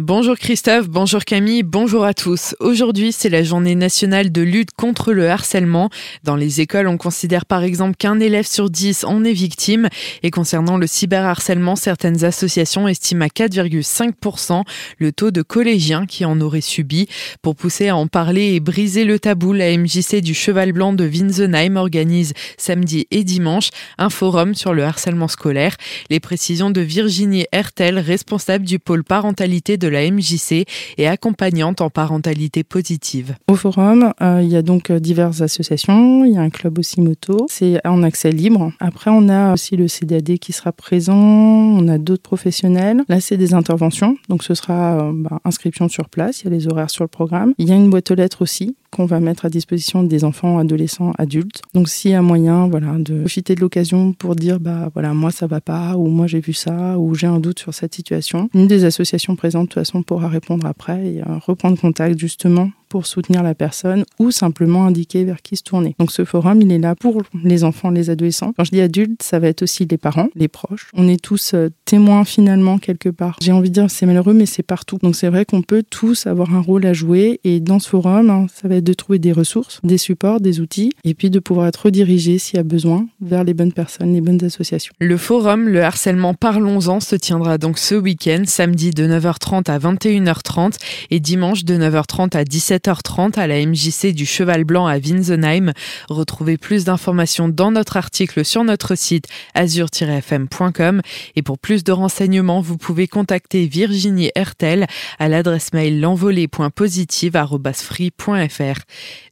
Bonjour Christophe, bonjour Camille, bonjour à tous. Aujourd'hui, c'est la journée nationale de lutte contre le harcèlement. Dans les écoles, on considère par exemple qu'un élève sur dix en est victime. Et concernant le cyberharcèlement, certaines associations estiment à 4,5% le taux de collégiens qui en auraient subi. Pour pousser à en parler et briser le tabou, la MJC du Cheval Blanc de Winsenheim organise samedi et dimanche un forum sur le harcèlement scolaire. Les précisions de Virginie Hertel, responsable du pôle parentalité de la MJC et accompagnante en parentalité positive. Au forum, euh, il y a donc euh, diverses associations, il y a un club aussi moto, c'est en accès libre. Après, on a aussi le CDAD qui sera présent, on a d'autres professionnels. Là, c'est des interventions, donc ce sera euh, bah, inscription sur place, il y a les horaires sur le programme. Il y a une boîte aux lettres aussi qu'on va mettre à disposition des enfants, adolescents, adultes. Donc s'il y a moyen, voilà, de profiter de l'occasion pour dire, bah voilà, moi ça va pas, ou moi j'ai vu ça, ou j'ai un doute sur cette situation, une des associations présentes de toute façon pourra répondre après et euh, reprendre contact justement pour soutenir la personne ou simplement indiquer vers qui se tourner. Donc ce forum, il est là pour les enfants, les adolescents. Quand je dis adultes, ça va être aussi les parents, les proches. On est tous euh, témoins finalement quelque part. J'ai envie de dire c'est malheureux, mais c'est partout. Donc c'est vrai qu'on peut tous avoir un rôle à jouer et dans ce forum, hein, ça va être de trouver des ressources, des supports, des outils et puis de pouvoir être redirigé s'il y a besoin vers les bonnes personnes, les bonnes associations. Le forum, le harcèlement Parlons-en se tiendra donc ce week-end, samedi de 9h30 à 21h30 et dimanche de 9h30 à 17h 7h30 à la MJC du Cheval Blanc à Winsenheim. Retrouvez plus d'informations dans notre article sur notre site azur-fm.com et pour plus de renseignements, vous pouvez contacter Virginie Hertel à l'adresse mail l'envolée.positive@free.fr.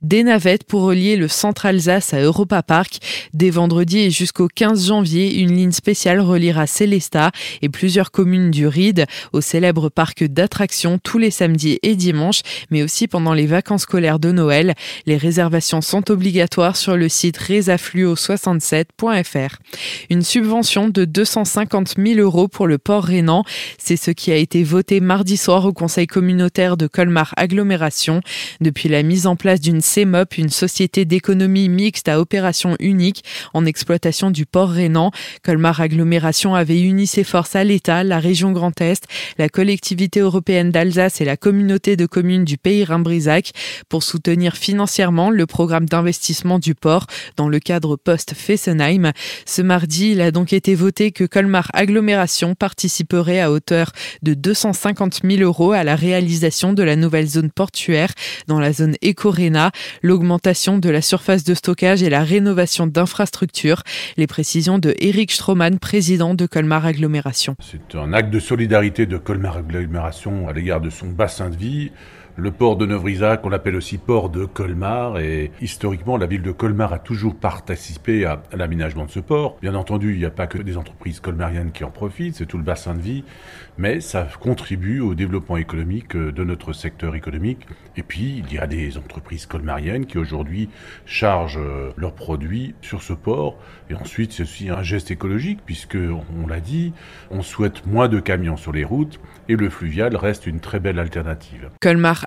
Des navettes pour relier le centre Alsace à Europa Park. Dès vendredi et jusqu'au 15 janvier, une ligne spéciale reliera Célestat et plusieurs communes du Ride au célèbre parc d'attractions tous les samedis et dimanches, mais aussi pendant les vacances scolaires de Noël. Les réservations sont obligatoires sur le site resafluo67.fr. Une subvention de 250 000 euros pour le port rhénan, c'est ce qui a été voté mardi soir au conseil communautaire de Colmar Agglomération. Depuis la mise en place d'une CEMOP, une société d'économie mixte à opération unique en exploitation du port rhénan, Colmar Agglomération avait uni ses forces à l'État, la région Grand Est, la collectivité européenne d'Alsace et la communauté de communes du pays Pour soutenir financièrement le programme d'investissement du port dans le cadre post-Fessenheim. Ce mardi, il a donc été voté que Colmar Agglomération participerait à hauteur de 250 000 euros à la réalisation de la nouvelle zone portuaire dans la zone Ecorena, l'augmentation de la surface de stockage et la rénovation d'infrastructures. Les précisions de Eric Stroman, président de Colmar Agglomération. C'est un acte de solidarité de Colmar Agglomération à l'égard de son bassin de vie. Le port de Neuvrisac, qu'on appelle aussi port de Colmar, et historiquement, la ville de Colmar a toujours participé à, l'aménagement de ce port. Bien entendu, il n'y a pas que des entreprises colmariennes qui en profitent, c'est tout le bassin de vie, mais ça contribue au développement économique de notre secteur économique. Et puis, il y a des entreprises colmariennes qui aujourd'hui chargent leurs produits sur ce port. Et ensuite, c'est aussi un geste écologique, puisque, on l'a dit, on souhaite moins de camions sur les routes, et le fluvial reste une très belle alternative.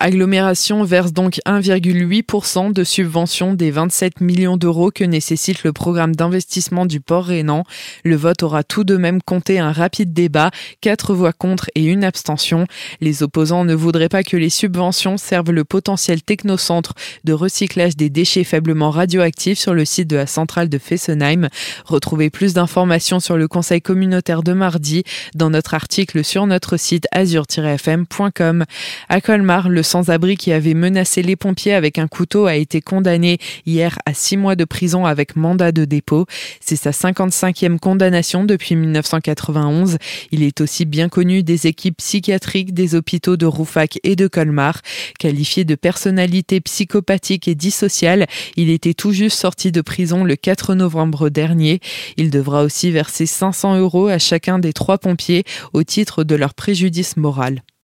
Agglomération verse donc 1,8% de subvention des 27 millions d'euros que nécessite le programme d'investissement du port rhénan. Le vote aura tout de même compté un rapide débat, quatre voix contre et une abstention. Les opposants ne voudraient pas que les subventions servent le potentiel technocentre de recyclage des déchets faiblement radioactifs sur le site de la centrale de Fessenheim. Retrouvez plus d'informations sur le conseil communautaire de mardi dans notre article sur notre site azur-fm.com. À Colmar, le sans-abri qui avait menacé les pompiers avec un couteau a été condamné hier à six mois de prison avec mandat de dépôt. C'est sa 55e condamnation depuis 1991. Il est aussi bien connu des équipes psychiatriques des hôpitaux de Roufac et de Colmar. Qualifié de personnalité psychopathique et dissociale, il était tout juste sorti de prison le 4 novembre dernier. Il devra aussi verser 500 euros à chacun des trois pompiers au titre de leur préjudice moral.